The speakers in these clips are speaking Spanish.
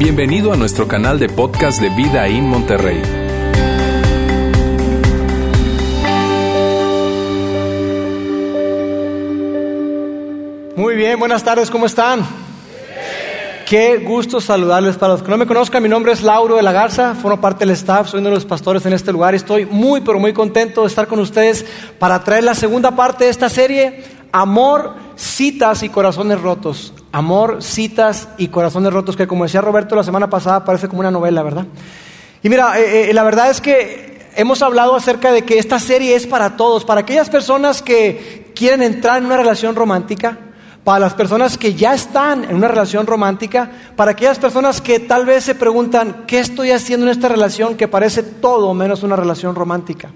Bienvenido a nuestro canal de podcast de Vida en Monterrey. Muy bien, buenas tardes, ¿cómo están? Qué gusto saludarles. Para los que no me conozcan, mi nombre es Lauro de la Garza, formo parte del staff, soy uno de los pastores en este lugar y estoy muy, pero muy contento de estar con ustedes para traer la segunda parte de esta serie, Amor, citas y corazones rotos. Amor, citas y corazones rotos, que como decía Roberto la semana pasada, parece como una novela, ¿verdad? Y mira, eh, eh, la verdad es que hemos hablado acerca de que esta serie es para todos, para aquellas personas que quieren entrar en una relación romántica, para las personas que ya están en una relación romántica, para aquellas personas que tal vez se preguntan, ¿qué estoy haciendo en esta relación que parece todo menos una relación romántica?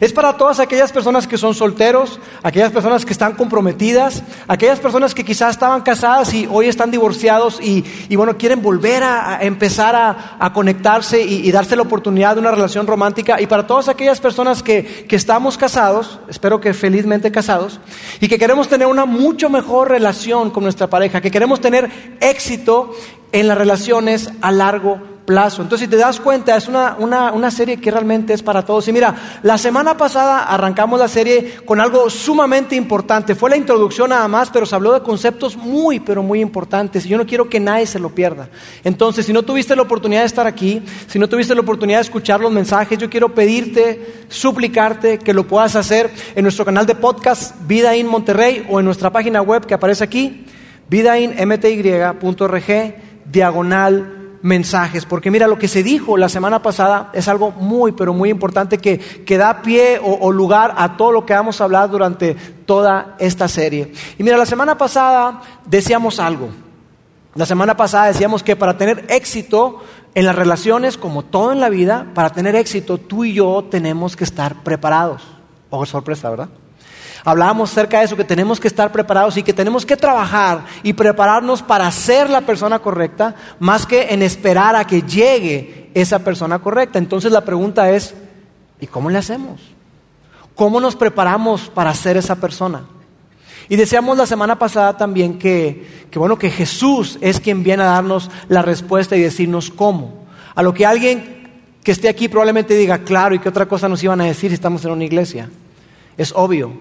Es para todas aquellas personas que son solteros, aquellas personas que están comprometidas, aquellas personas que quizás estaban casadas y hoy están divorciados y, bueno, quieren volver a, empezar a, conectarse y, darse la oportunidad de una relación romántica. Y para todas aquellas personas que, que estamos casados, espero que felizmente casados, y que queremos tener una mucho mejor relación con nuestra pareja, que queremos tener éxito en las relaciones a largo plazo plazo. Entonces, si te das cuenta, es una, una, serie que realmente es para todos. Y mira, la semana pasada arrancamos la serie con algo sumamente importante. Fue la introducción nada más, pero se habló de conceptos muy, pero muy importantes. Y yo no quiero que nadie se lo pierda. Entonces, si no tuviste la oportunidad de estar aquí, si no tuviste la oportunidad de escuchar los mensajes, yo quiero pedirte, suplicarte que lo puedas hacer en nuestro canal de podcast Vida in Monterrey o en nuestra página web que aparece aquí, vidainmty.org, diagonal mensajes, porque mira, lo que se dijo la semana pasada es algo muy, pero muy importante que, que da pie o, lugar a todo lo que vamos a hablar durante toda esta serie. Y mira, la semana pasada decíamos algo. La semana pasada decíamos que para tener éxito en las relaciones, como todo en la vida, para tener éxito, tú y yo tenemos que estar preparados. Ojo, sorpresa, ¿verdad? Hablábamos acerca de eso, que tenemos que estar preparados y que tenemos que trabajar y prepararnos para ser la persona correcta, más que en esperar a que llegue esa persona correcta. Entonces la pregunta es, ¿y cómo le hacemos? ¿Cómo nos preparamos para ser esa persona? Y decíamos la semana pasada también que, que, bueno, que Jesús es quien viene a darnos la respuesta y decirnos cómo. A lo que alguien que esté aquí probablemente diga, claro, ¿y qué otra cosa nos iban a decir si estamos en una iglesia? Es obvio.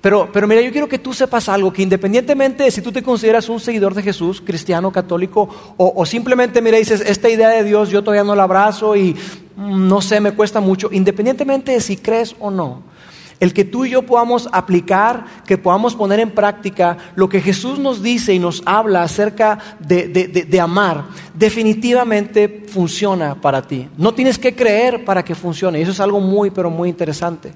Pero, pero mira, yo quiero que tú sepas algo, que independientemente de si tú te consideras un seguidor de Jesús, cristiano, católico, o, simplemente, mira, dices, esta idea de Dios yo todavía no la abrazo y mm, no sé, me cuesta mucho, independientemente de si crees o no, el que tú y yo podamos aplicar, que podamos poner en práctica lo que Jesús nos dice y nos habla acerca de, de, amar, definitivamente funciona para ti. No tienes que creer para que funcione. Y eso es algo muy, pero muy interesante.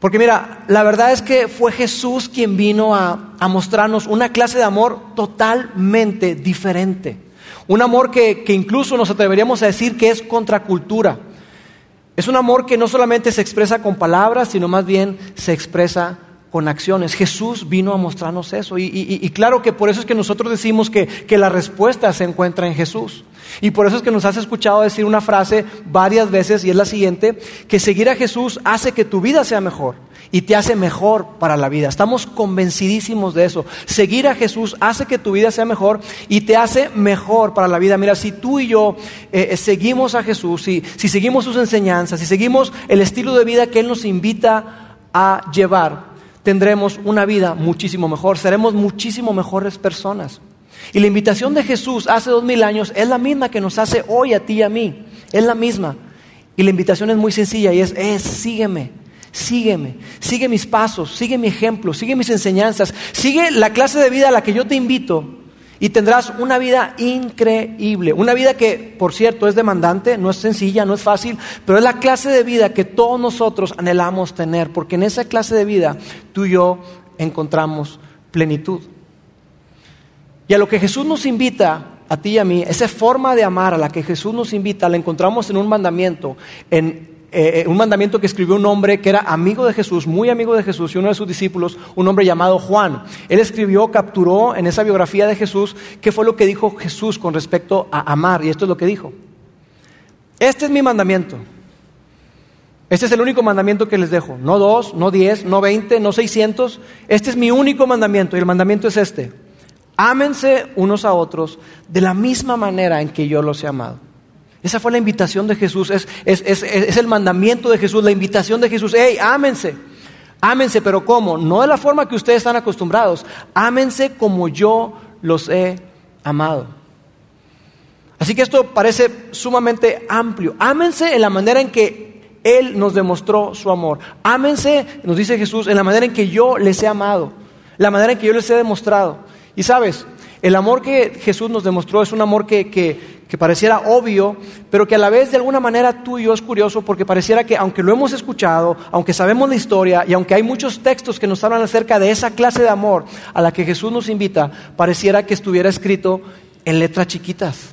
Porque mira, la verdad es que fue Jesús quien vino a, mostrarnos una clase de amor totalmente diferente. Un amor que, que incluso nos atreveríamos a decir que es contracultura. Es un amor que no solamente se expresa con palabras, sino más bien se expresa con acciones. Jesús vino a mostrarnos eso. Y, claro que por eso es que nosotros decimos que, que, la respuesta se encuentra en Jesús. Y por eso es que nos has escuchado decir una frase varias veces y es la siguiente, que seguir a Jesús hace que tu vida sea mejor y te hace mejor para la vida. Estamos convencidísimos de eso. Seguir a Jesús hace que tu vida sea mejor y te hace mejor para la vida. Mira, si tú y yo eh, seguimos a Jesús, si, si seguimos sus enseñanzas, si seguimos el estilo de vida que Él nos invita a llevar, tendremos una vida muchísimo mejor, seremos muchísimo mejores personas. Y la invitación de Jesús hace dos mil años es la misma que nos hace hoy a ti y a mí, es la misma. Y la invitación es muy sencilla y es, es sígueme, sígueme, sigue mis pasos, sigue mi ejemplo, sigue mis enseñanzas, sigue la clase de vida a la que yo te invito y tendrás una vida increíble. Una vida que, por cierto, es demandante, no es sencilla, no es fácil, pero es la clase de vida que todos nosotros anhelamos tener, porque en esa clase de vida tú y yo encontramos plenitud. Y a lo que Jesús nos invita, a ti y a mí, esa forma de amar a la que Jesús nos invita, la encontramos en un mandamiento, en eh, un mandamiento que escribió un hombre que era amigo de Jesús, muy amigo de Jesús, y uno de sus discípulos, un hombre llamado Juan. Él escribió, capturó en esa biografía de Jesús qué fue lo que dijo Jesús con respecto a amar, y esto es lo que dijo. Este es mi mandamiento. Este es el único mandamiento que les dejo. No dos, no diez, no veinte, no seiscientos. Este es mi único mandamiento, y el mandamiento es este. ámense unos a otros de la misma manera en que yo los he amado. Esa fue la invitación de Jesús, es, es el mandamiento de Jesús, la invitación de Jesús. ¡Hey, ámense! Ámense, pero ¿cómo? No de la forma que ustedes están acostumbrados. Ámense como yo los he amado. Así que esto parece sumamente amplio. Ámense en la manera en que Él nos demostró su amor. Ámense, nos dice Jesús, en la manera en que yo les he amado. La manera en que yo les he demostrado. Y sabes, el amor que Jesús nos demostró es un amor que, que, pareciera obvio, pero que a la vez de alguna manera tú y yo es curioso porque pareciera que aunque lo hemos escuchado, aunque sabemos la historia y aunque hay muchos textos que nos hablan acerca de esa clase de amor a la que Jesús nos invita, pareciera que estuviera escrito en letras chiquitas.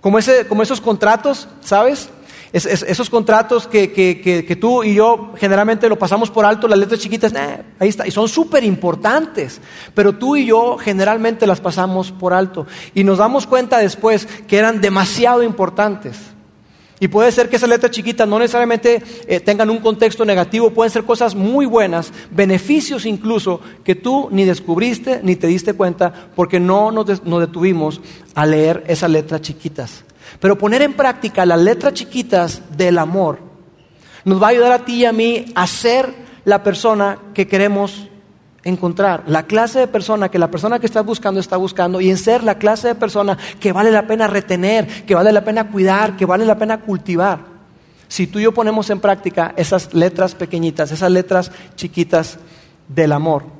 Como, ese, como esos contratos, ¿sabes? Esos contratos que, tú y yo generalmente lo pasamos por alto, las letras chiquitas, ahí está, y son súper importantes, pero tú y yo generalmente las pasamos por alto y nos damos cuenta después que eran demasiado importantes. Y puede ser que esas letras chiquitas no necesariamente eh, tengan un contexto negativo, pueden ser cosas muy buenas, beneficios incluso que tú ni descubriste ni te diste cuenta porque no nos detuvimos a leer esas letras chiquitas. Pero poner en práctica las letras chiquitas del amor nos va a ayudar a ti y a mí a ser la persona que queremos encontrar, la clase de persona que la persona que estás buscando está buscando y en ser la clase de persona que vale la pena retener, que vale la pena cuidar, que vale la pena cultivar. Si tú y yo ponemos en práctica esas letras pequeñitas, esas letras chiquitas del amor.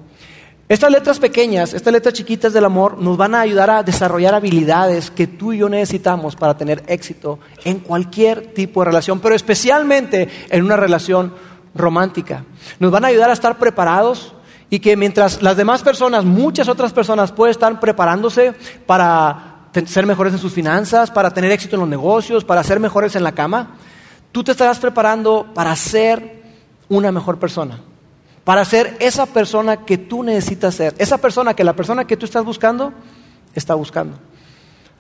Estas letras pequeñas, estas letras chiquitas del amor nos van a ayudar a desarrollar habilidades que tú y yo necesitamos para tener éxito en cualquier tipo de relación, pero especialmente en una relación romántica. Nos van a ayudar a estar preparados y que mientras las demás personas, muchas otras personas pueden estar preparándose para ser mejores en sus finanzas, para tener éxito en los negocios, para ser mejores en la cama, tú te estarás preparando para ser una mejor persona para ser esa persona que tú necesitas ser, esa persona que la persona que tú estás buscando está buscando.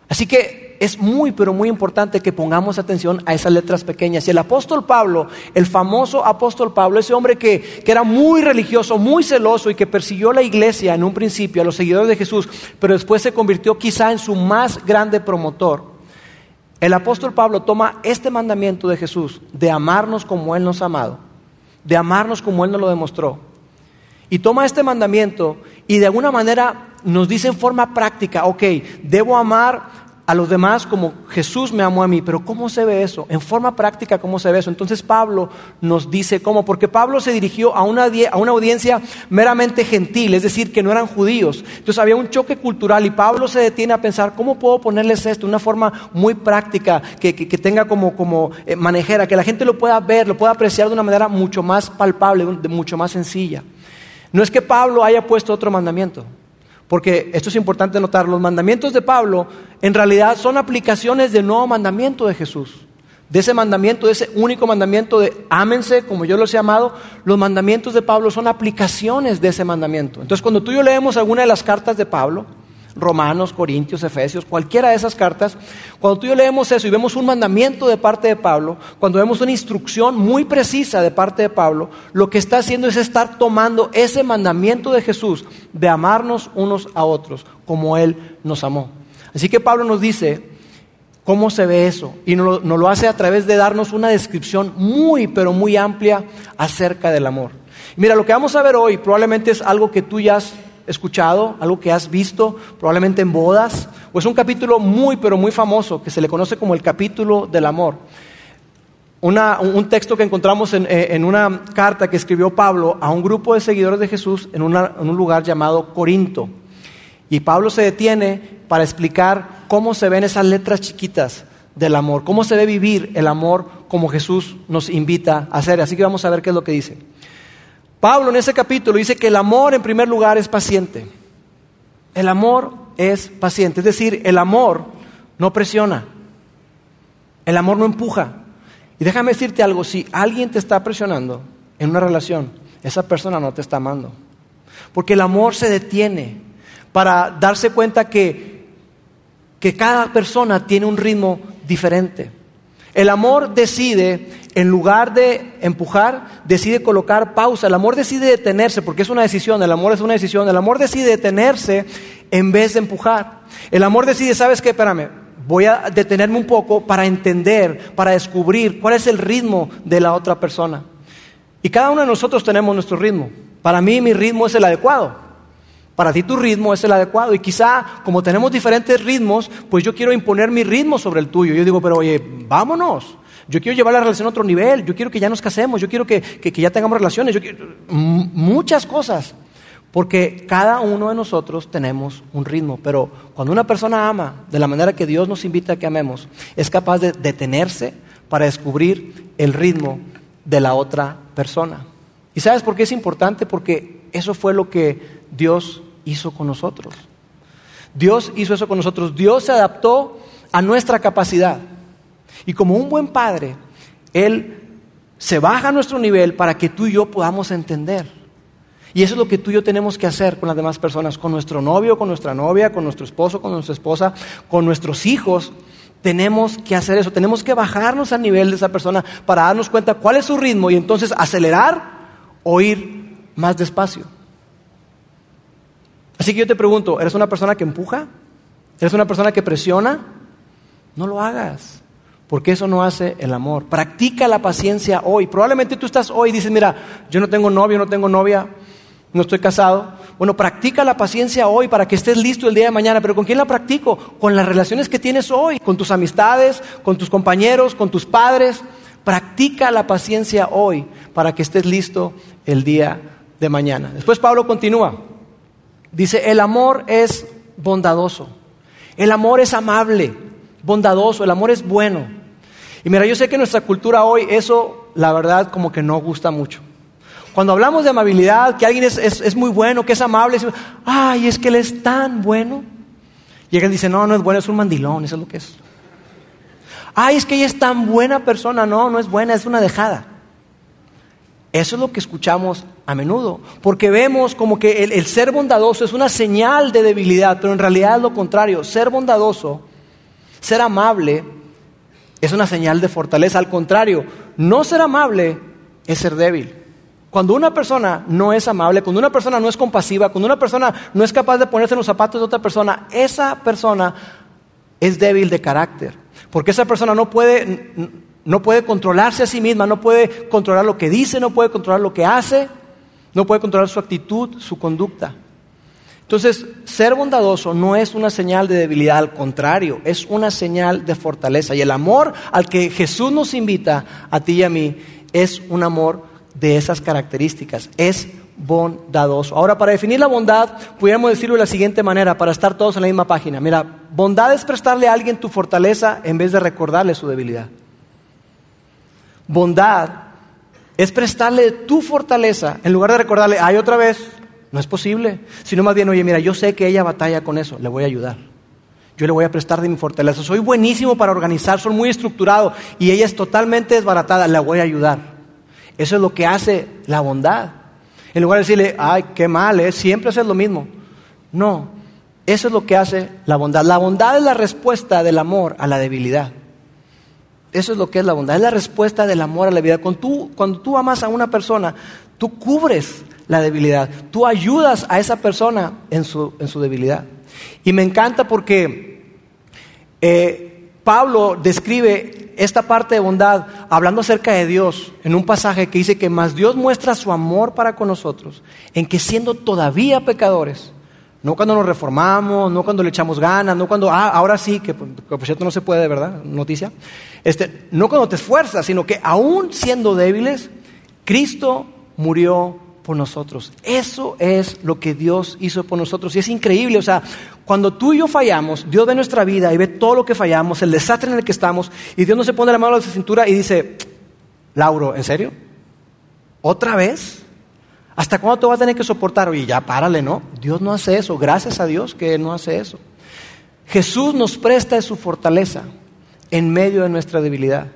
Así que es muy, pero muy importante que pongamos atención a esas letras pequeñas. Y el apóstol Pablo, el famoso apóstol Pablo, ese hombre que, que, era muy religioso, muy celoso y que persiguió la iglesia en un principio, a los seguidores de Jesús, pero después se convirtió quizá en su más grande promotor. El apóstol Pablo toma este mandamiento de Jesús de amarnos como Él nos ha amado de amarnos como Él nos lo demostró. Y toma este mandamiento y de alguna manera nos dice en forma práctica, ok, debo amar a los demás como Jesús me amó a mí. Pero ¿cómo se ve eso? En forma práctica, ¿cómo se ve eso? Entonces Pablo nos dice cómo, porque Pablo se dirigió a una, a una audiencia meramente gentil, es decir, que no eran judíos. Entonces había un choque cultural y Pablo se detiene a pensar, ¿cómo puedo ponerles esto de una forma muy práctica, que, que, tenga como, como eh, manejera, que la gente lo pueda ver, lo pueda apreciar de una manera mucho más palpable, mucho más sencilla? No es que Pablo haya puesto otro mandamiento. Porque esto es importante notar, los mandamientos de Pablo en realidad son aplicaciones del nuevo mandamiento de Jesús. De ese mandamiento, de ese único mandamiento de ámense como yo los he amado, los mandamientos de Pablo son aplicaciones de ese mandamiento. Entonces cuando tú y yo leemos alguna de las cartas de Pablo, Romanos, Corintios, Efesios, cualquiera de esas cartas, cuando tú y yo leemos eso y vemos un mandamiento de parte de Pablo, cuando vemos una instrucción muy precisa de parte de Pablo, lo que está haciendo es estar tomando ese mandamiento de Jesús de amarnos unos a otros como Él nos amó. Así que Pablo nos dice cómo se ve eso y nos lo, hace a través de darnos una descripción muy, pero muy amplia acerca del amor. Mira, lo que vamos a ver hoy probablemente es algo que tú ya has escuchado, algo que has visto, probablemente en bodas, o es un capítulo muy, pero muy famoso, que se le conoce como el capítulo del amor. un texto que encontramos eh, en, una carta que escribió Pablo a un grupo de seguidores de Jesús en, en un lugar llamado Corinto. Y Pablo se detiene para explicar cómo se ven esas letras chiquitas del amor, cómo se ve vivir el amor como Jesús nos invita a hacer. Así que vamos a ver qué es lo que dice. Pablo en ese capítulo dice que el amor en primer lugar es paciente. El amor es paciente, es decir, el amor no presiona, el amor no empuja. Y déjame decirte algo, si alguien te está presionando en una relación, esa persona no te está amando. Porque el amor se detiene para darse cuenta que, que cada persona tiene un ritmo diferente. El amor decide, en lugar de empujar, decide colocar pausa. El amor decide detenerse, porque es una decisión, el amor es una decisión. El amor decide detenerse en vez de empujar. El amor decide, ¿sabes qué? Espérame, voy a detenerme un poco para entender, para descubrir cuál es el ritmo de la otra persona. Y cada uno de nosotros tenemos nuestro ritmo. Para mí mi ritmo es el adecuado. Para ti tu ritmo es el adecuado. Y quizá como tenemos diferentes ritmos, pues yo quiero imponer mi ritmo sobre el tuyo. Yo digo, pero oye, vámonos. Yo quiero llevar la relación a otro nivel. Yo quiero que ya nos casemos. Yo quiero que, ya tengamos relaciones. Yo quiero, muchas cosas. Porque cada uno de nosotros tenemos un ritmo, pero cuando una persona ama de la manera que Dios nos invita a que amemos, es capaz de detenerse para descubrir el ritmo de la otra persona. ¿Y sabes por qué es importante? Porque eso fue lo que Dios hizo con nosotros. Dios hizo eso con nosotros. Dios se adaptó a nuestra capacidad. Y como un buen padre, Él se baja a nuestro nivel para que tú y yo podamos entender. Y eso es lo que tú y yo tenemos que hacer con las demás personas, con nuestro novio, con nuestra novia, con nuestro esposo, con nuestra esposa, con nuestros hijos. Tenemos que hacer eso, tenemos que bajarnos al nivel de esa persona para darnos cuenta cuál es su ritmo y entonces acelerar o ir más despacio. Así que yo te pregunto, ¿eres una persona que empuja? ¿Eres una persona que presiona? No lo hagas, porque eso no hace el amor. Practica la paciencia hoy. Probablemente tú estás hoy y dices, mira, yo no tengo novio, no tengo novia, no estoy casado. Bueno, practica la paciencia hoy para que estés listo el día de mañana. Pero ¿con quién la practico? Con las relaciones que tienes hoy, con tus amistades, con tus compañeros, con tus padres. Practica la paciencia hoy para que estés listo el día de mañana. Después Pablo continúa. Dice, el amor es bondadoso. El amor es amable, bondadoso, el amor es bueno. Y mira, yo sé que en nuestra cultura hoy eso, la verdad, como que no gusta mucho. Cuando hablamos de amabilidad, que alguien es, muy bueno, que es amable, ay, es que él es tan bueno. Y alguien dice, no, no es bueno, es un mandilón, eso es lo que es. Ay, es que ella es tan buena persona, no, no es buena, es una dejada. Eso es lo que escuchamos a menudo, porque vemos como que el, el, ser bondadoso es una señal de debilidad, pero en realidad es lo contrario. Ser bondadoso, ser amable, es una señal de fortaleza. Al contrario, no ser amable es ser débil. Cuando una persona no es amable, cuando una persona no es compasiva, cuando una persona no es capaz de ponerse en los zapatos de otra persona, esa persona es débil de carácter. Porque esa persona no puede, no puede controlarse a sí misma, no puede controlar lo que dice, no puede controlar lo que hace, no puede controlar su actitud, su conducta. Entonces, ser bondadoso no es una señal de debilidad, al contrario, es una señal de fortaleza. Y el amor al que Jesús nos invita a ti y a mí es un amor de esas características. Es bondadoso. Ahora, para definir la bondad, pudiéramos decirlo de la siguiente manera, para estar todos en la misma página. Mira, bondad es prestarle a alguien tu fortaleza en vez de recordarle su debilidad. Bondad es prestarle tu fortaleza en lugar de recordarle, ay, otra vez, no es posible. Sino más bien, oye, mira, yo sé que ella batalla con eso, le voy a ayudar. Yo le voy a prestar de mi fortaleza. Soy buenísimo para organizar, soy muy estructurado y ella es totalmente desbaratada, le voy a ayudar. Eso es lo que hace la bondad. En lugar de decirle, ay, qué mal, ¿eh? siempre haces lo mismo. No, eso es lo que hace la bondad. La bondad es la respuesta del amor a la debilidad. Eso es lo que es la bondad, es la respuesta del amor a la. Cuando tú, cuando tú amas a una persona, tú cubres la debilidad, tú ayudas a esa persona en su, en su debilidad. Y me encanta porque eh, Pablo describe esta parte de bondad, hablando acerca de Dios, en un pasaje que dice que más Dios muestra su amor para con nosotros, en que siendo todavía pecadores, no cuando nos reformamos, no cuando le echamos ganas, no cuando, ah, ahora sí, que, por cierto no se puede, ¿verdad? Noticia. Este, no cuando te esfuerzas, sino que aún siendo débiles, Cristo murió por nosotros. Eso es lo que Dios hizo por nosotros. Y es increíble, o sea, cuando tú y yo fallamos, Dios ve nuestra vida y ve todo lo que fallamos, el desastre en el que estamos, y Dios no se pone la mano a la cintura y dice, Lauro, ¿en serio? ¿Otra vez? ¿Hasta cuándo te vas a tener que soportar? Oye, ya párale, ¿no? Dios no hace eso. Gracias a Dios que no hace eso. Jesús nos presta su fortaleza en medio de nuestra debilidad.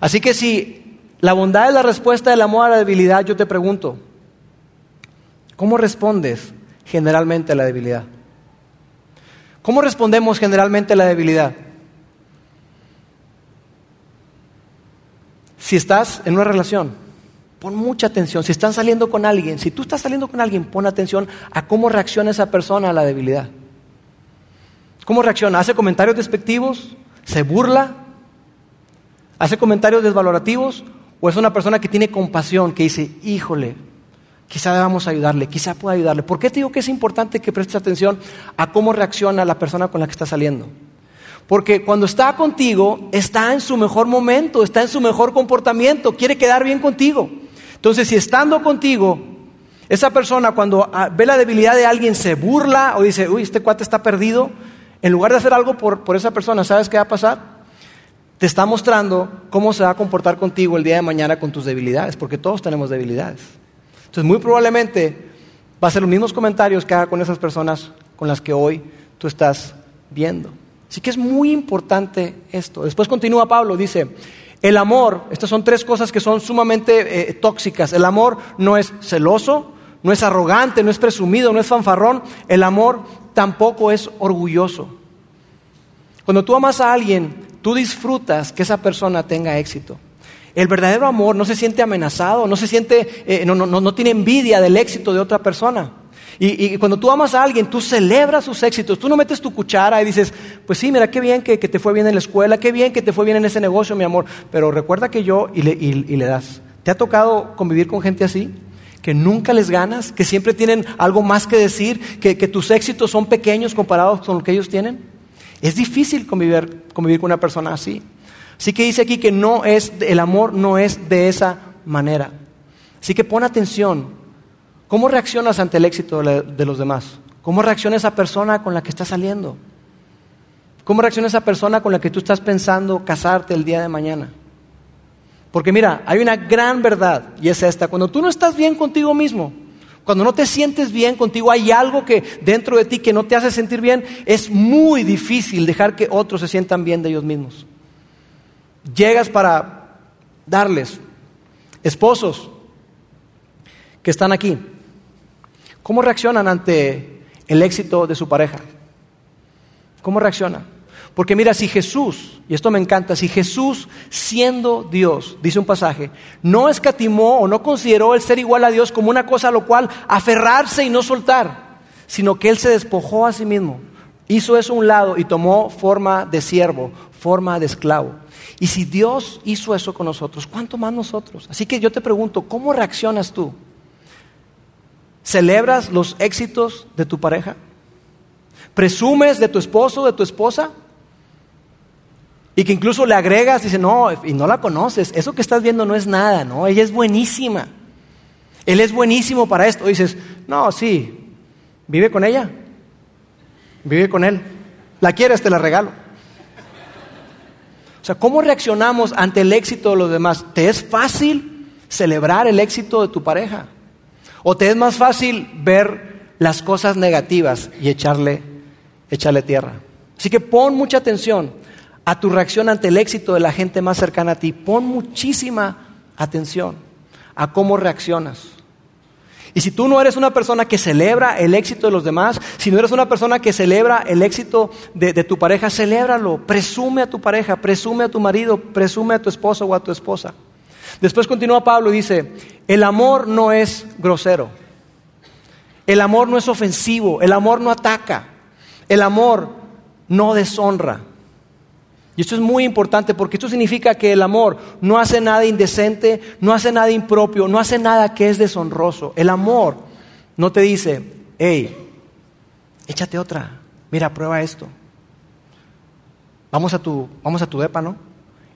Así que si la bondad es la respuesta del amor a la debilidad, yo te pregunto, ¿Cómo respondes generalmente a la debilidad? ¿Cómo respondemos generalmente a la debilidad? Si estás en una relación, pon mucha atención. Si estás saliendo con alguien, si tú estás saliendo con alguien, pon atención a cómo reacciona esa persona a la debilidad. ¿Cómo reacciona? ¿Hace comentarios despectivos? ¿Se burla? ¿Hace comentarios desvalorativos? ¿O es una persona que tiene compasión, que dice, híjole, quizá debamos ayudarle, quizá pueda ayudarle? ¿Por qué te digo que es importante que prestes atención a cómo reacciona la persona con la que está saliendo? Porque cuando está contigo, está en su mejor momento, está en su mejor comportamiento, quiere quedar bien contigo. Entonces, si estando contigo, esa persona cuando ah, ve la debilidad de alguien se burla o dice, uy, este cuate está perdido, en lugar de hacer algo por, por esa persona, ¿sabes qué va a pasar? Te está mostrando cómo se va a comportar contigo el día de mañana con tus debilidades, porque todos tenemos debilidades. Entonces, muy probablemente va a ser los mismos comentarios que haga con esas personas con las que hoy tú estás viendo. Así que es muy importante esto. Después continúa Pablo, dice, el amor, estas son tres cosas que son sumamente eh, tóxicas. El amor no es celoso, no es arrogante, no es presumido, no es fanfarrón. El amor tampoco es orgulloso. Cuando tú amas a alguien, tú disfrutas que esa persona tenga éxito. El verdadero amor no se siente amenazado, no se siente, eh, no, no, no tiene envidia del éxito de otra persona. Y, cuando tú amas a alguien, tú celebras sus éxitos. Tú no metes tu cuchara y dices, pues sí, mira, qué bien que, te fue bien en la escuela, qué bien que te fue bien en ese negocio, mi amor. Pero recuerda que yo y le, le das. ¿Te ha tocado convivir con gente así? Que nunca les ganas, que siempre tienen algo más que decir, que, tus éxitos son pequeños comparados con lo que ellos tienen. Es difícil convivir, convivir con una persona así. Así que dice aquí que no es, el amor no es de esa manera. Así que pon atención ¿Cómo reaccionas ante el éxito de los demás? ¿Cómo reacciona esa persona con la que estás saliendo? ¿Cómo reacciona esa persona con la que tú estás pensando casarte el día de mañana? Porque mira, hay una gran verdad y es esta. Cuando tú no estás bien contigo mismo, cuando no te sientes bien contigo, hay algo que dentro de ti que no te hace sentir bien, es muy difícil dejar que otros se sientan bien de ellos mismos. Llegas para darles, esposos que están aquí, ¿Cómo reaccionan ante el éxito de su pareja? ¿Cómo reaccionan? Porque mira, si Jesús, y esto me encanta, si Jesús siendo Dios, dice un pasaje, no escatimó o no consideró el ser igual a Dios como una cosa a lo cual aferrarse y no soltar, sino que Él se despojó a sí mismo, hizo eso a un lado y tomó forma de siervo, forma de esclavo. Y si Dios hizo eso con nosotros, ¿cuánto más nosotros? Así que yo te pregunto, ¿cómo reaccionas tú? ¿Celebras los éxitos de tu pareja? ¿Presumes de tu esposo, de tu esposa? Y que incluso le agregas, dice, no, y no la conoces, eso que estás viendo no es nada, ¿no? Ella es buenísima. Él es buenísimo para esto. dices, no, sí, vive con ella, vive con él. La quieres, te la regalo. Sea, ¿cómo reaccionamos ante el éxito de los demás? ¿Te es fácil celebrar el éxito de tu pareja? ¿O te es más fácil ver las cosas negativas y echarle, echarle tierra? Así que pon mucha atención a tu reacción ante el éxito de la gente más cercana a ti. Pon muchísima atención a cómo reaccionas. Y si tú no eres una persona que celebra el éxito de los demás, si no eres una persona que celebra el éxito de, tu pareja, celébralo. Presume a tu pareja, presume a tu marido, presume a tu esposo o a tu esposa. Después continúa Pablo y dice, el amor no es grosero, el amor no es ofensivo, el amor no ataca, el amor no deshonra. Y esto es muy importante porque esto significa que el amor no hace nada indecente, no hace nada impropio, no hace nada que es deshonroso. El amor no te dice, hey, échate otra, mira, prueba esto. Vamos a tu, vamos a tu depa, ¿no?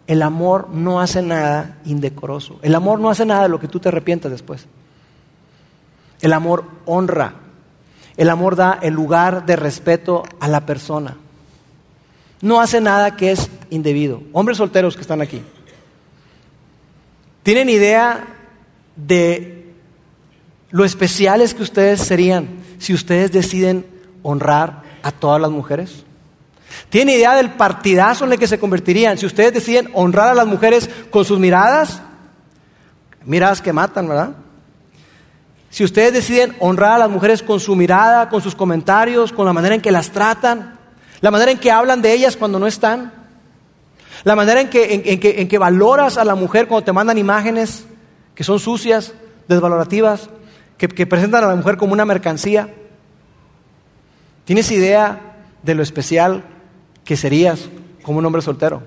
El amor no hace nada indecoroso. El amor no hace nada de lo que tú te arrepientas después. El amor honra. El amor da el lugar de respeto a la persona. No hace nada que es indebido. Hombres solteros que están aquí. ¿Tienen idea de lo especiales que ustedes serían si ustedes deciden honrar a todas las mujeres? ¿Tiene idea del partidazo en el que se convertirían si ustedes deciden honrar a las mujeres con sus miradas? Miradas que matan, ¿verdad? Si ustedes deciden honrar a las mujeres con su mirada, con sus comentarios, con la manera en que las tratan, la manera en que hablan de ellas cuando no están, la manera en que, valoras a la mujer cuando te mandan imágenes que son sucias, desvalorativas, que, que presentan a la mujer como una mercancía. ¿Tienes idea de lo especial que serías como un hombre soltero.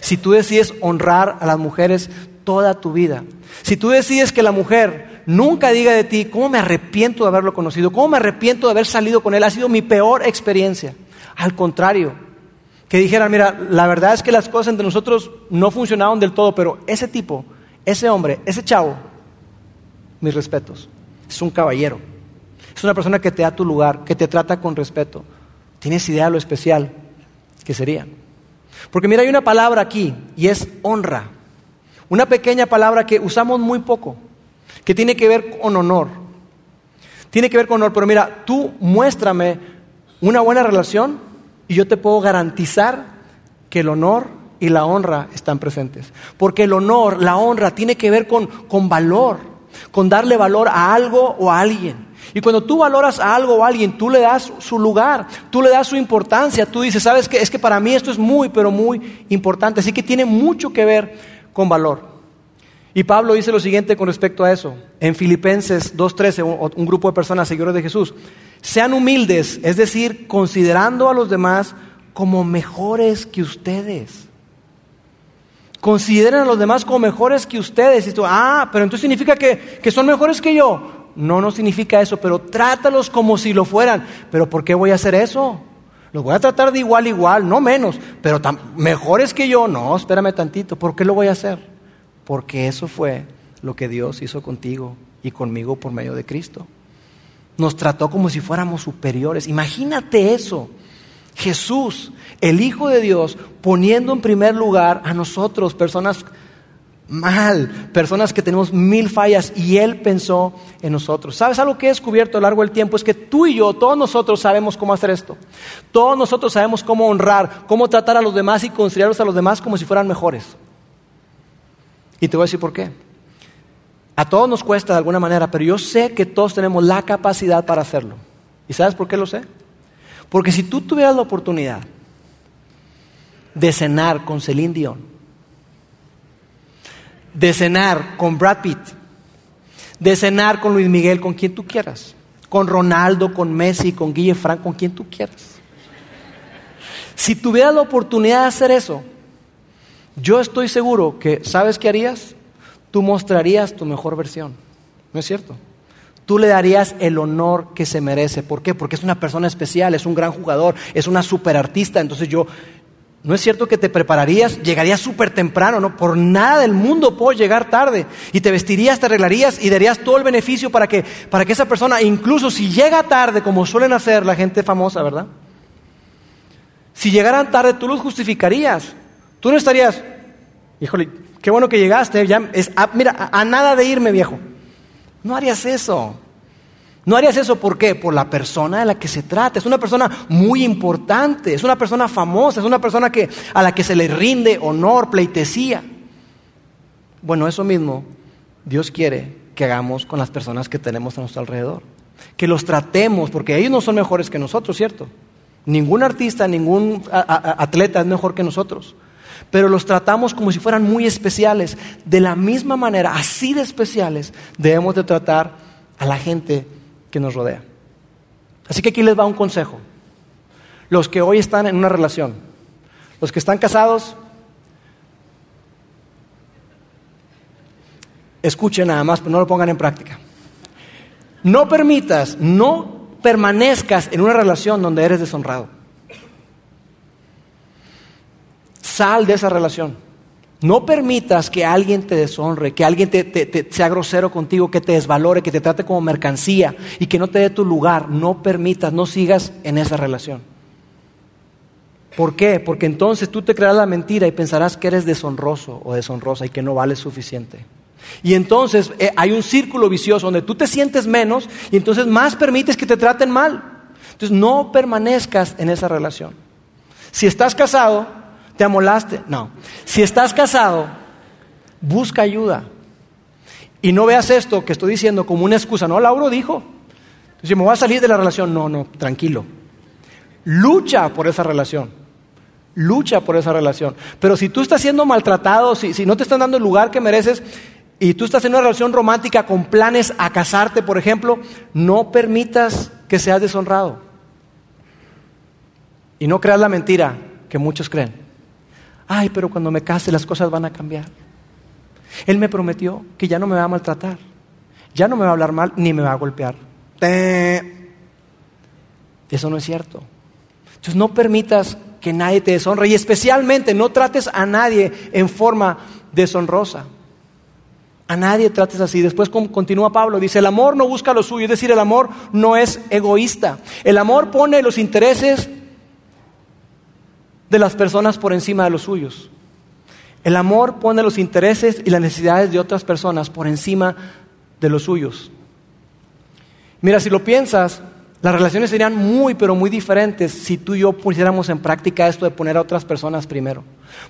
Si tú decides honrar a las mujeres toda tu vida, si tú decides que la mujer nunca diga de ti, ¿cómo me arrepiento de haberlo conocido? ¿Cómo me arrepiento de haber salido con él? Ha sido mi peor experiencia. Al contrario, que dijeran, mira, la verdad es que las cosas entre nosotros no funcionaron del todo, pero ese tipo, ese hombre, ese chavo, mis respetos, es un caballero. Es una persona que te da tu lugar, que te trata con respeto. ¿Tienes idea de lo especial que sería? Porque mira, hay una palabra aquí y es honra. Una pequeña palabra que usamos muy poco, que tiene que ver con honor. Tiene que ver con honor, pero mira, tú muéstrame una buena relación y yo te puedo garantizar que el honor y la honra están presentes. Porque el honor, la honra, tiene que ver con, con valor, con darle valor a algo o a alguien. Y cuando tú valoras a algo o a alguien, tú le das su lugar, tú le das su importancia, tú dices, sabes que es que para mí esto es muy, pero muy importante, así que tiene mucho que ver con valor. Y Pablo dice lo siguiente con respecto a eso, en Filipenses 2.13, un grupo de personas seguidores de Jesús, sean humildes, es decir, considerando a los demás como mejores que ustedes. Consideren a los demás como mejores que ustedes. Y tú, ah, pero entonces significa que, que son mejores que yo. No, no significa eso, pero trátalos como si lo fueran. ¿Pero por qué voy a hacer eso? Los voy a tratar de igual, igual, no menos, pero mejores que yo. No, espérame tantito, ¿por qué lo voy a hacer? Porque eso fue lo que Dios hizo contigo y conmigo por medio de Cristo. Nos trató como si fuéramos superiores. Imagínate eso. Jesús, el Hijo de Dios, poniendo en primer lugar a nosotros, personas mal, personas que tenemos mil fallas y Él pensó en nosotros. ¿Sabes algo que he descubierto a lo largo del tiempo? Es que tú y yo, todos nosotros sabemos cómo hacer esto. Todos nosotros sabemos cómo honrar, cómo tratar a los demás y considerarlos a los demás como si fueran mejores. Y te voy a decir por qué. A todos nos cuesta de alguna manera, pero yo sé que todos tenemos la capacidad para hacerlo. ¿Y sabes por qué lo sé? Porque si tú tuvieras la oportunidad de cenar con Celine Dion, de cenar con Brad Pitt, de cenar con Luis Miguel, con quien tú quieras, con Ronaldo, con Messi, con Guille Frank, con quien tú quieras. Si tuvieras la oportunidad de hacer eso, yo estoy seguro que, ¿sabes qué harías? Tú mostrarías tu mejor versión. ¿No es cierto? Tú le darías el honor que se merece. ¿Por qué? Porque es una persona especial, es un gran jugador, es una superartista. Entonces yo, no es cierto que te prepararías, llegarías súper temprano, ¿no? Por nada del mundo puedo llegar tarde. Y te vestirías, te arreglarías y darías todo el beneficio para que, para que esa persona, incluso si llega tarde, como suelen hacer la gente famosa, ¿verdad? Si llegaran tarde, tú los justificarías. Tú no estarías, híjole, qué bueno que llegaste, ya es, mira, a nada de irme, viejo. No harías eso. No harías eso ¿por qué? Por la persona de la que se trata. Es una persona muy importante, es una persona famosa, es una persona que, a la que se le rinde honor, pleitesía. Bueno, eso mismo Dios quiere que hagamos con las personas que tenemos a nuestro alrededor. Que los tratemos, porque ellos no son mejores que nosotros, ¿cierto? Ningún artista, ningún atleta es mejor que nosotros. Pero los tratamos como si fueran muy especiales. De la misma manera, así de especiales, debemos de tratar a la gente que nos rodea. Así que aquí les va un consejo. Los que hoy están en una relación, los que están casados, escuchen nada más, pero no lo pongan en práctica. No permitas, no permanezcas en una relación donde eres deshonrado. Sal de esa relación. No permitas que alguien te deshonre, que alguien te, sea grosero contigo, que te desvalore, que te trate como mercancía y que no te dé tu lugar. No permitas, no sigas en esa relación. ¿Por qué? Porque entonces tú te crearás la mentira y pensarás que eres deshonroso o deshonrosa y que no vales suficiente. Y entonces eh, hay un círculo vicioso donde tú te sientes menos y entonces más permites que te traten mal. Entonces no permanezcas en esa relación. Si estás casado, ¿Te amolaste? No. Si estás casado, busca ayuda. Y no veas esto que estoy diciendo como una excusa. No, Lauro dijo. Si me voy a salir de la relación, no, no, tranquilo. Lucha por esa relación. Lucha por esa relación. Pero si tú estás siendo maltratado, si, si no te están dando el lugar que mereces y tú estás en una relación romántica con planes a casarte, por ejemplo, no permitas que seas deshonrado. Y no creas la mentira que muchos creen. Ay, pero cuando me case las cosas van a cambiar. Él me prometió que ya no me va a maltratar, ya no me va a hablar mal ni me va a golpear. Eso no es cierto. Entonces no permitas que nadie te deshonre y especialmente no trates a nadie en forma deshonrosa. A nadie trates así. Después continúa Pablo, dice, el amor no busca lo suyo, es decir, el amor no es egoísta. El amor pone los intereses de las personas por encima de los suyos. El amor pone los intereses y las necesidades de otras personas por encima de los suyos. Mira, si lo piensas, las relaciones serían muy, pero muy diferentes si tú y yo pusiéramos en práctica esto de poner a otras personas primero.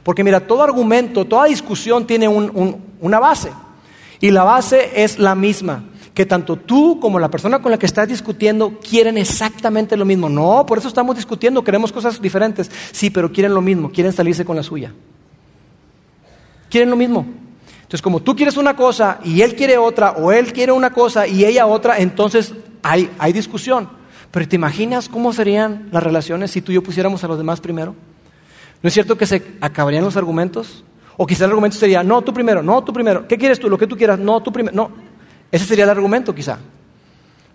Porque mira, todo argumento, toda discusión tiene una base. Y la base es la misma que tanto tú como la persona con la que estás discutiendo quieren exactamente lo mismo. No, por eso estamos discutiendo, queremos cosas diferentes. Sí, pero quieren lo mismo, quieren salirse con la suya. Quieren lo mismo. Entonces, como tú quieres una cosa y él quiere otra, o él quiere una cosa y ella otra, entonces hay, discusión. Pero ¿te imaginas cómo serían las relaciones si tú y yo pusiéramos a los demás primero? ¿No es cierto que se acabarían los argumentos? O quizá el argumento sería, no, tú primero, no, tú primero. ¿Qué quieres tú? Lo que tú quieras, no, tú primero. No, ese sería el argumento quizá.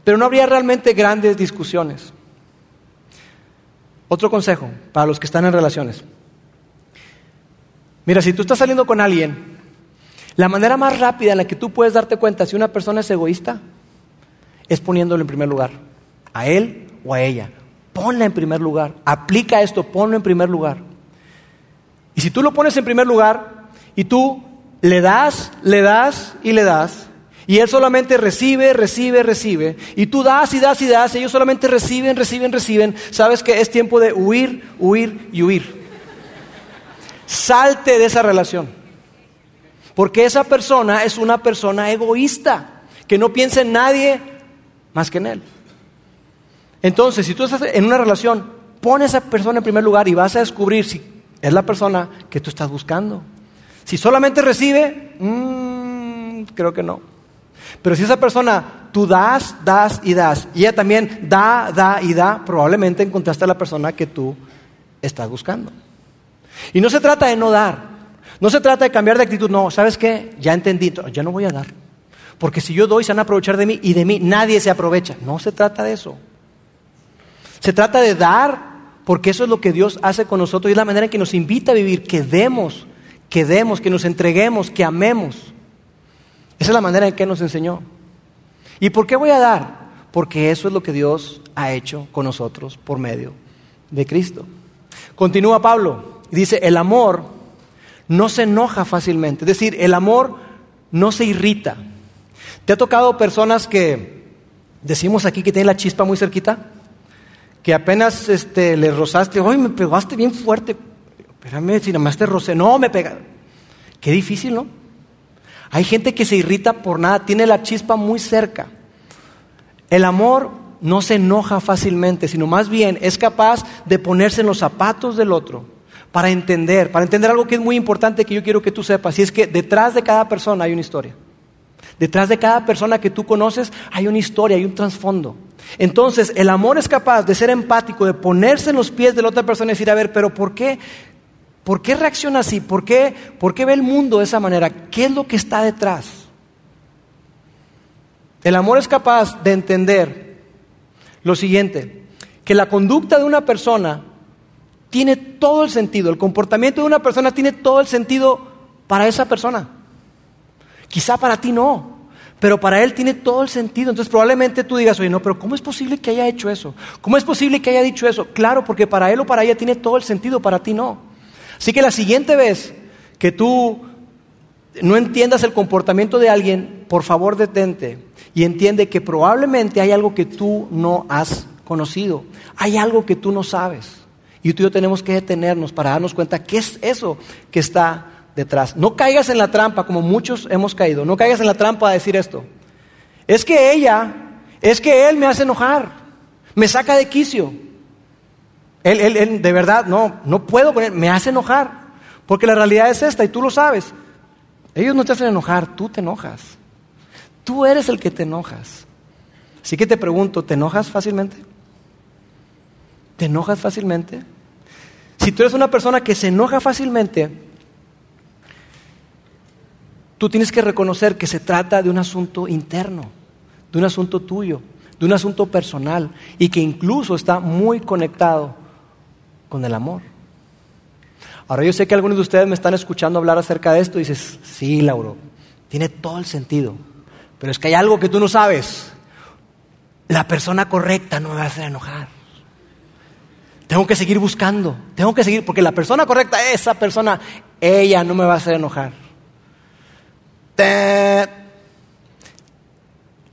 Pero no habría realmente grandes discusiones. Otro consejo para los que están en relaciones. Mira, si tú estás saliendo con alguien, la manera más rápida en la que tú puedes darte cuenta si una persona es egoísta es poniéndolo en primer lugar, a él o a ella. Ponla en primer lugar, aplica esto, ponlo en primer lugar. Y si tú lo pones en primer lugar y tú le das, le das y le das, y él solamente recibe, recibe, recibe. Y tú das y das y das. Y ellos solamente reciben, reciben, reciben. Sabes que es tiempo de huir, huir y huir. Salte de esa relación. Porque esa persona es una persona egoísta. Que no piensa en nadie más que en él. Entonces, si tú estás en una relación, pon a esa persona en primer lugar y vas a descubrir si es la persona que tú estás buscando. Si solamente recibe, mmm, creo que no. Pero si esa persona tú das, das y das, y ella también da, da y da, probablemente encontraste a la persona que tú estás buscando. Y no se trata de no dar, no se trata de cambiar de actitud, no, ¿sabes qué? Ya entendí, ya no voy a dar. Porque si yo doy, se van a aprovechar de mí y de mí nadie se aprovecha. No se trata de eso. Se trata de dar, porque eso es lo que Dios hace con nosotros y es la manera en que nos invita a vivir, que demos, que demos, que nos entreguemos, que amemos. Esa es la manera en que nos enseñó. ¿Y por qué voy a dar? Porque eso es lo que Dios ha hecho con nosotros por medio de Cristo. Continúa Pablo dice, el amor no se enoja fácilmente, es decir, el amor no se irrita. ¿Te ha tocado personas que decimos aquí que tienen la chispa muy cerquita? Que apenas este, le rozaste, hoy me pegaste bien fuerte. Espérame, si nada más te rocé, no, me pega. Qué difícil, ¿no? Hay gente que se irrita por nada, tiene la chispa muy cerca. El amor no se enoja fácilmente, sino más bien es capaz de ponerse en los zapatos del otro para entender, para entender algo que es muy importante que yo quiero que tú sepas, y es que detrás de cada persona hay una historia. Detrás de cada persona que tú conoces hay una historia, hay un trasfondo. Entonces, el amor es capaz de ser empático, de ponerse en los pies de la otra persona y decir, a ver, pero ¿por qué ¿Por qué reacciona así? ¿Por qué, ¿Por qué ve el mundo de esa manera? ¿Qué es lo que está detrás? El amor es capaz de entender lo siguiente, que la conducta de una persona tiene todo el sentido, el comportamiento de una persona tiene todo el sentido para esa persona. Quizá para ti no, pero para él tiene todo el sentido. Entonces probablemente tú digas, oye, no, pero ¿cómo es posible que haya hecho eso? ¿Cómo es posible que haya dicho eso? Claro, porque para él o para ella tiene todo el sentido, para ti no. Así que la siguiente vez que tú no entiendas el comportamiento de alguien, por favor detente y entiende que probablemente hay algo que tú no has conocido, hay algo que tú no sabes. Y tú y yo tenemos que detenernos para darnos cuenta qué es eso que está detrás. No caigas en la trampa, como muchos hemos caído, no caigas en la trampa de decir esto. Es que ella, es que él me hace enojar, me saca de quicio. Él, él, de verdad, no, no puedo con él, me hace enojar. Porque la realidad es esta y tú lo sabes. Ellos no te hacen enojar, tú te enojas. Tú eres el que te enojas. Así que te pregunto, ¿te enojas fácilmente? ¿Te enojas fácilmente? Si tú eres una persona que se enoja fácilmente, tú tienes que reconocer que se trata de un asunto interno, de un asunto tuyo, de un asunto personal y que incluso está muy conectado con el amor. Ahora yo sé que algunos de ustedes me están escuchando hablar acerca de esto y dices, sí, Lauro, tiene todo el sentido, pero es que hay algo que tú no sabes. La persona correcta no me va a hacer enojar. Tengo que seguir buscando, tengo que seguir, porque la persona correcta, esa persona, ella no me va a hacer enojar.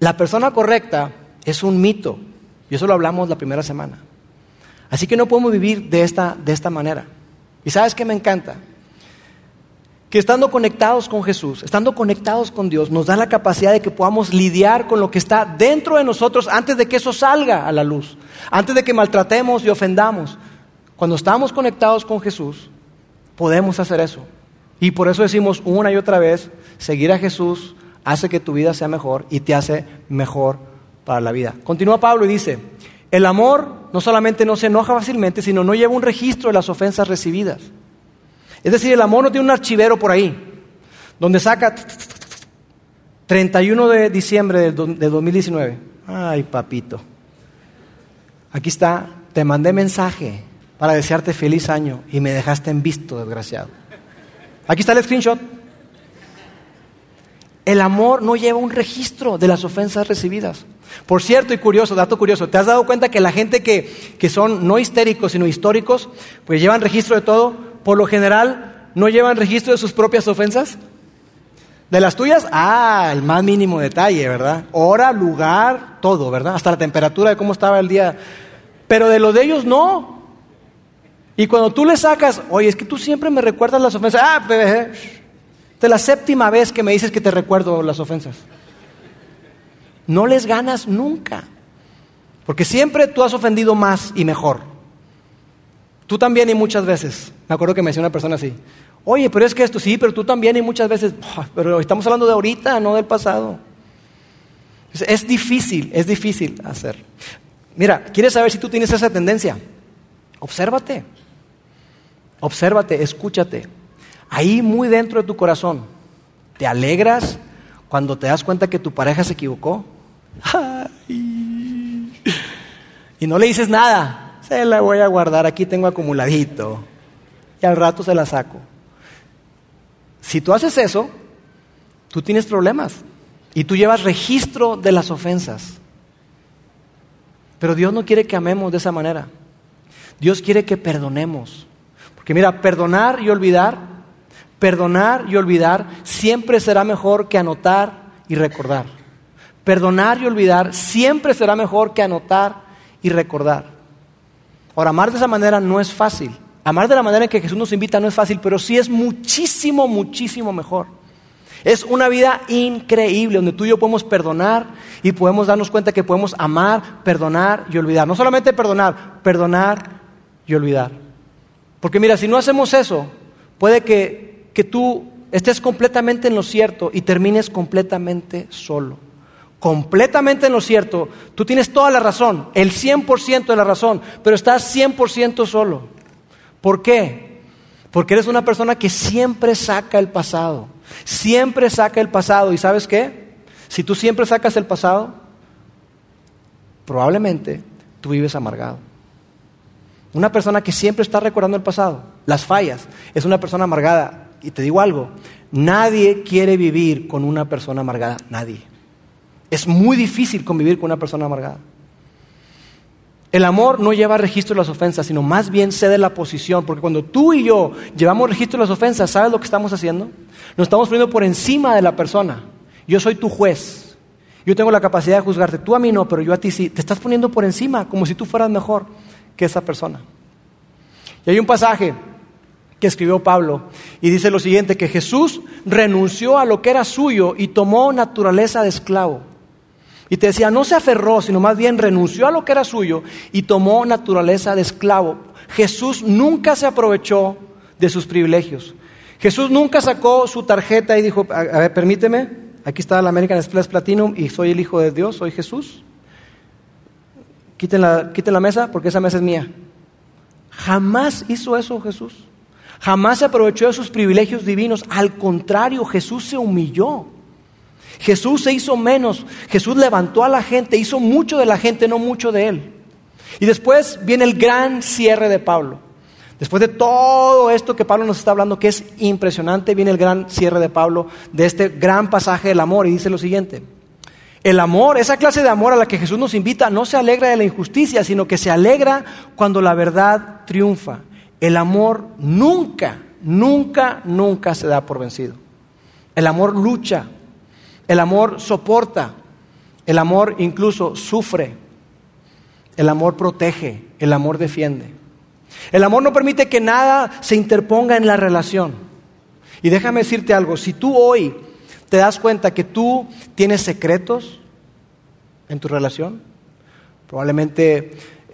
La persona correcta es un mito, y eso lo hablamos la primera semana. Así que no podemos vivir de esta, de esta manera. ¿Y sabes qué me encanta? Que estando conectados con Jesús, estando conectados con Dios, nos da la capacidad de que podamos lidiar con lo que está dentro de nosotros antes de que eso salga a la luz, antes de que maltratemos y ofendamos. Cuando estamos conectados con Jesús, podemos hacer eso. Y por eso decimos una y otra vez, seguir a Jesús hace que tu vida sea mejor y te hace mejor para la vida. Continúa Pablo y dice, el amor no solamente no se enoja fácilmente, sino no lleva un registro de las ofensas recibidas. Es decir, el amor no tiene un archivero por ahí, donde saca 31 de diciembre de 2019. Ay, papito. Aquí está, te mandé mensaje para desearte feliz año y me dejaste en visto, desgraciado. Aquí está el screenshot. El amor no lleva un registro de las ofensas recibidas. Por cierto, y curioso, dato curioso, ¿te has dado cuenta que la gente que, que son no histéricos, sino históricos, pues llevan registro de todo? Por lo general, ¿no llevan registro de sus propias ofensas? ¿De las tuyas? Ah, el más mínimo detalle, ¿verdad? Hora, lugar, todo, ¿verdad? Hasta la temperatura de cómo estaba el día. Pero de lo de ellos no. Y cuando tú le sacas, oye, es que tú siempre me recuerdas las ofensas. Ah, es la séptima vez que me dices que te recuerdo las ofensas. No les ganas nunca. Porque siempre tú has ofendido más y mejor. Tú también y muchas veces. Me acuerdo que me decía una persona así. Oye, pero es que esto sí, pero tú también y muchas veces. Pero estamos hablando de ahorita, no del pasado. Es difícil, es difícil hacer. Mira, ¿quieres saber si tú tienes esa tendencia? Obsérvate. Obsérvate, escúchate. Ahí muy dentro de tu corazón, ¿te alegras cuando te das cuenta que tu pareja se equivocó? Y no le dices nada. Se la voy a guardar, aquí tengo acumuladito. Y al rato se la saco. Si tú haces eso, tú tienes problemas. Y tú llevas registro de las ofensas. Pero Dios no quiere que amemos de esa manera. Dios quiere que perdonemos. Porque mira, perdonar y olvidar, perdonar y olvidar siempre será mejor que anotar y recordar. Perdonar y olvidar siempre será mejor que anotar y recordar. Ahora, amar de esa manera no es fácil. Amar de la manera en que Jesús nos invita no es fácil, pero sí es muchísimo, muchísimo mejor. Es una vida increíble donde tú y yo podemos perdonar y podemos darnos cuenta que podemos amar, perdonar y olvidar. No solamente perdonar, perdonar y olvidar. Porque mira, si no hacemos eso, puede que, que tú estés completamente en lo cierto y termines completamente solo completamente en lo cierto, tú tienes toda la razón, el 100% de la razón, pero estás 100% solo. ¿Por qué? Porque eres una persona que siempre saca el pasado, siempre saca el pasado. ¿Y sabes qué? Si tú siempre sacas el pasado, probablemente tú vives amargado. Una persona que siempre está recordando el pasado, las fallas, es una persona amargada. Y te digo algo, nadie quiere vivir con una persona amargada, nadie. Es muy difícil convivir con una persona amargada. El amor no lleva registro de las ofensas, sino más bien cede la posición, porque cuando tú y yo llevamos registro de las ofensas, ¿sabes lo que estamos haciendo? Nos estamos poniendo por encima de la persona. Yo soy tu juez. Yo tengo la capacidad de juzgarte. Tú a mí no, pero yo a ti sí. Te estás poniendo por encima, como si tú fueras mejor que esa persona. Y hay un pasaje que escribió Pablo y dice lo siguiente, que Jesús renunció a lo que era suyo y tomó naturaleza de esclavo. Y te decía, no se aferró, sino más bien renunció a lo que era suyo y tomó naturaleza de esclavo. Jesús nunca se aprovechó de sus privilegios. Jesús nunca sacó su tarjeta y dijo, a, ver, permíteme, aquí está la American Express Platinum y soy el Hijo de Dios, soy Jesús. Quiten la, quiten la mesa porque esa mesa es mía. Jamás hizo eso Jesús. Jamás se aprovechó de sus privilegios divinos. Al contrario, Jesús se humilló. Jesús se hizo menos. Jesús levantó a la gente, hizo mucho de la gente, no mucho de él. Y después viene el gran cierre de Pablo. Después de todo esto que Pablo nos está hablando, que es impresionante, viene el gran cierre de Pablo de este gran pasaje del amor y dice lo siguiente. El amor, esa clase de amor a la que Jesús nos invita, no se alegra de la injusticia, sino que se alegra cuando la verdad triunfa. El amor nunca, nunca, nunca se da por vencido. El amor lucha, el amor soporta, el amor incluso sufre, el amor protege, el amor defiende. El amor no permite que nada se interponga en la relación. Y déjame decirte algo, si tú hoy te das cuenta que tú tienes secretos en tu relación, probablemente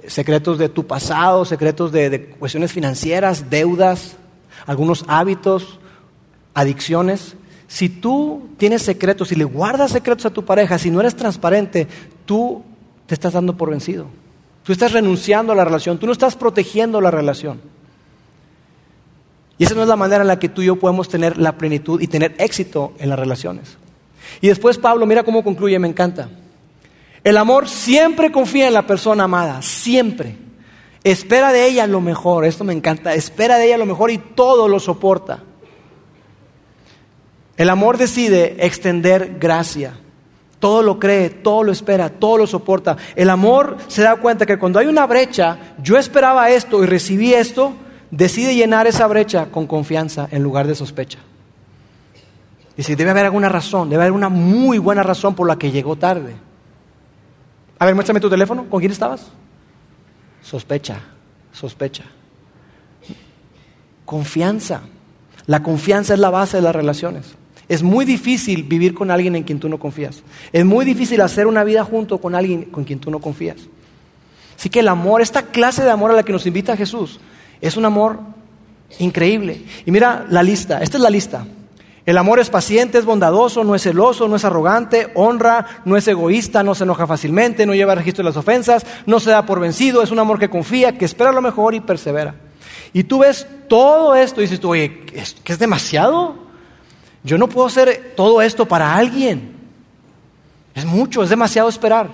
secretos de tu pasado, secretos de, cuestiones financieras, deudas, algunos hábitos, adicciones, si tú tienes secretos, si le guardas secretos a tu pareja, si no eres transparente, tú te estás dando por vencido. Tú estás renunciando a la relación, tú no estás protegiendo la relación. Y esa no es la manera en la que tú y yo podemos tener la plenitud y tener éxito en las relaciones. Y después Pablo, mira cómo concluye, me encanta. El amor siempre confía en la persona amada, siempre. Espera de ella lo mejor, esto me encanta, espera de ella lo mejor y todo lo soporta. El amor decide extender gracia. Todo lo cree, todo lo espera, todo lo soporta. El amor se da cuenta que cuando hay una brecha, yo esperaba esto y recibí esto, decide llenar esa brecha con confianza en lugar de sospecha. Dice, debe haber alguna razón, debe haber una muy buena razón por la que llegó tarde. A ver, muéstrame tu teléfono, ¿con quién estabas? Sospecha, sospecha. Confianza. La confianza es la base de las relaciones. Es muy difícil vivir con alguien en quien tú no confías. Es muy difícil hacer una vida junto con alguien con quien tú no confías. Así que el amor, esta clase de amor a la que nos invita Jesús, es un amor increíble. Y mira la lista, esta es la lista. El amor es paciente, es bondadoso, no es celoso, no es arrogante, honra, no es egoísta, no se enoja fácilmente, no lleva registro de las ofensas, no se da por vencido, es un amor que confía, que espera lo mejor y persevera. Y tú ves todo esto y dices tú, oye, ¿qué es demasiado? Yo no puedo hacer todo esto para alguien. Es mucho, es demasiado esperar.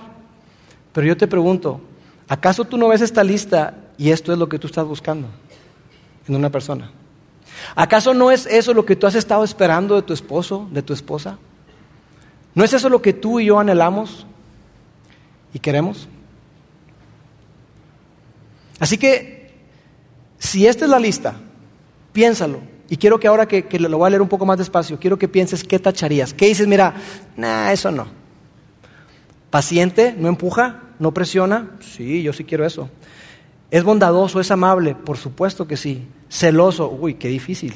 Pero yo te pregunto, ¿acaso tú no ves esta lista y esto es lo que tú estás buscando en una persona? ¿Acaso no es eso lo que tú has estado esperando de tu esposo, de tu esposa? ¿No es eso lo que tú y yo anhelamos y queremos? Así que, si esta es la lista, piénsalo. Y quiero que ahora que, lo voy a leer un poco más despacio, quiero que pienses qué tacharías. ¿Qué dices? Mira, nah, eso no. Paciente, no empuja, no presiona. Sí, yo sí quiero eso. Es bondadoso, es amable, por supuesto que sí. Celoso, uy, qué difícil.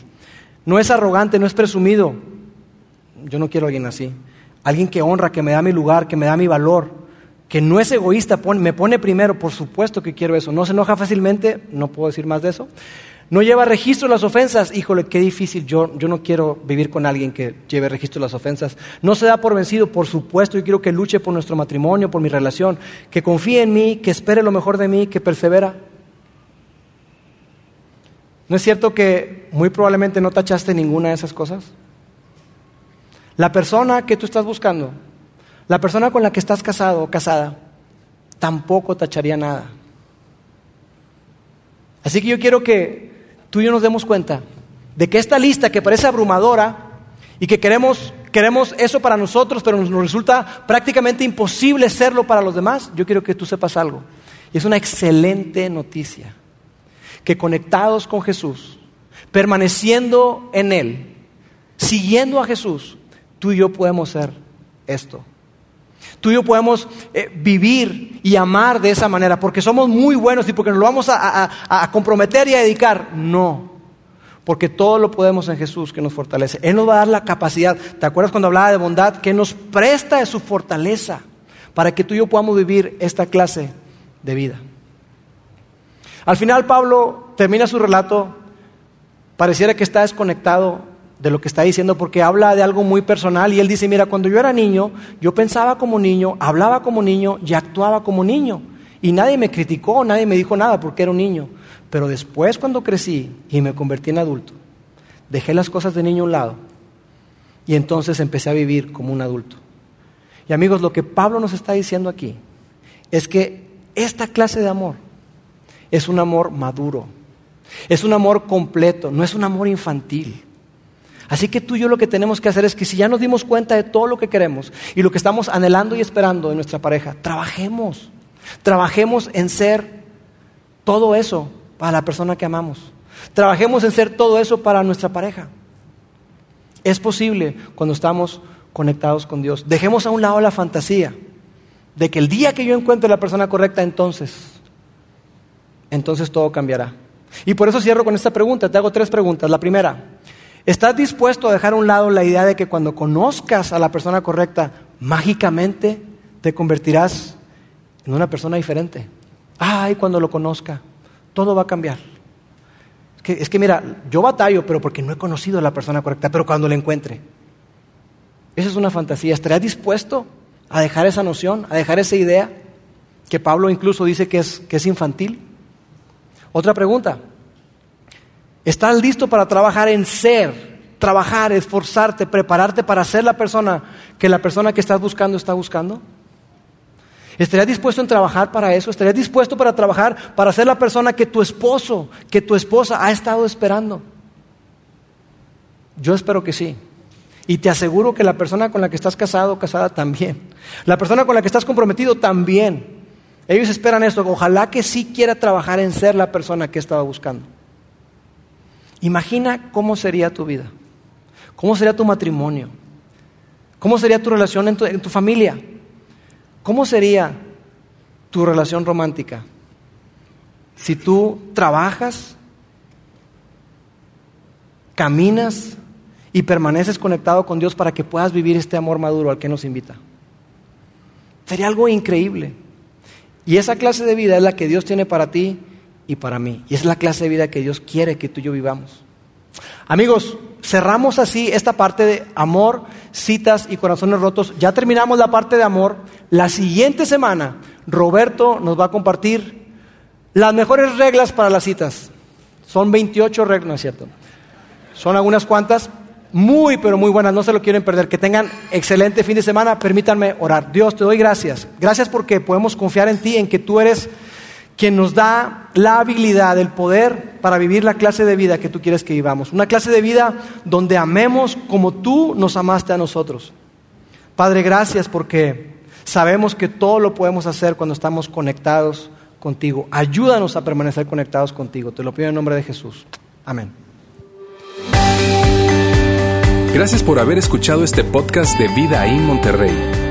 No es arrogante, no es presumido. Yo no quiero a alguien así. Alguien que honra, que me da mi lugar, que me da mi valor, que no es egoísta, me pone primero, por supuesto que quiero eso. No se enoja fácilmente, no puedo decir más de eso. No lleva registro de las ofensas. Híjole, qué difícil. Yo, yo no quiero vivir con alguien que lleve registro de las ofensas. No se da por vencido, por supuesto. Yo quiero que luche por nuestro matrimonio, por mi relación. Que confíe en mí, que espere lo mejor de mí, que persevera. ¿No es cierto que muy probablemente no tachaste ninguna de esas cosas? La persona que tú estás buscando, la persona con la que estás casado o casada, tampoco tacharía nada. Así que yo quiero que tú y yo nos demos cuenta de que esta lista que parece abrumadora y que queremos, queremos eso para nosotros, pero nos, nos resulta prácticamente imposible serlo para los demás, yo quiero que tú sepas algo. Y es una excelente noticia, que conectados con Jesús, permaneciendo en Él, siguiendo a Jesús, tú y yo podemos ser esto. Tú y yo podemos eh, vivir y amar de esa manera porque somos muy buenos y porque nos lo vamos a, comprometer y a dedicar. No, porque todo lo podemos en Jesús que nos fortalece. Él nos va a dar la capacidad. ¿Te acuerdas cuando hablaba de bondad? Que nos presta de su fortaleza para que tú y yo podamos vivir esta clase de vida. Al final Pablo termina su relato, pareciera que está desconectado de lo que está diciendo porque habla de algo muy personal y él dice, mira, cuando yo era niño, yo pensaba como niño, hablaba como niño y actuaba como niño. Y nadie me criticó, nadie me dijo nada porque era un niño. Pero después cuando crecí y me convertí en adulto, dejé las cosas de niño a un lado y entonces empecé a vivir como un adulto. Y amigos, lo que Pablo nos está diciendo aquí es que esta clase de amor es un amor maduro, es un amor completo, no es un amor infantil. Así que tú y yo lo que tenemos que hacer es que si ya nos dimos cuenta de todo lo que queremos y lo que estamos anhelando y esperando de nuestra pareja, trabajemos, trabajemos en ser todo eso para la persona que amamos. Trabajemos en ser todo eso para nuestra pareja. Es posible cuando estamos conectados con Dios. Dejemos a un lado la fantasía de que el día que yo encuentre la persona correcta, entonces, entonces todo cambiará. Y por eso cierro con esta pregunta. Te hago tres preguntas. La primera, ¿estás dispuesto a dejar a un lado la idea de que cuando conozcas a la persona correcta, mágicamente te convertirás en una persona diferente? Ay, cuando lo conozca, todo va a cambiar. Es que, es que mira, yo batallo, pero porque no he conocido a la persona correcta, pero cuando la encuentre. Esa es una fantasía. ¿Estarías dispuesto a dejar esa noción, a dejar esa idea que Pablo incluso dice que es, que es infantil? Otra pregunta. ¿Estás listo para trabajar en ser, trabajar, esforzarte, prepararte para ser la persona que la persona que estás buscando está buscando? ¿Estarías dispuesto en trabajar para eso? ¿Estarías dispuesto para trabajar para ser la persona que tu esposo, que tu esposa ha estado esperando? Yo espero que sí. Y te aseguro que la persona con la que estás casado casada también. La persona con la que estás comprometido también. Ellos esperan esto. Ojalá que sí quiera trabajar en ser la persona que estaba buscando. Imagina cómo sería tu vida. ¿Cómo sería tu matrimonio? ¿Cómo sería tu relación en tu, familia? ¿Cómo sería tu relación romántica? Si tú trabajas, caminas y permaneces conectado con Dios para que puedas vivir este amor maduro al que nos invita. Sería algo increíble. Y esa clase de vida es la que Dios tiene para ti y para mí. Y es la clase de vida que Dios quiere que tú y yo vivamos. Amigos, cerramos así esta parte de amor, citas y corazones rotos. Ya terminamos la parte de amor. La siguiente semana, Roberto nos va a compartir las mejores reglas para las citas. Son 28 reglas, ¿no es cierto? Son algunas cuantas, muy, pero muy buenas, no se lo quieren perder. Que tengan excelente fin de semana, permítanme orar. Dios, te doy gracias. Gracias porque podemos confiar en ti, en que tú eres quien nos da la habilidad, el poder para vivir la clase de vida que tú quieres que vivamos. Una clase de vida donde amemos como tú nos amaste a nosotros. Padre, gracias porque sabemos que todo lo podemos hacer cuando estamos conectados contigo. Ayúdanos a permanecer conectados contigo. Te lo pido en nombre de Jesús. Amén. Gracias por haber escuchado este podcast de Vida en Monterrey.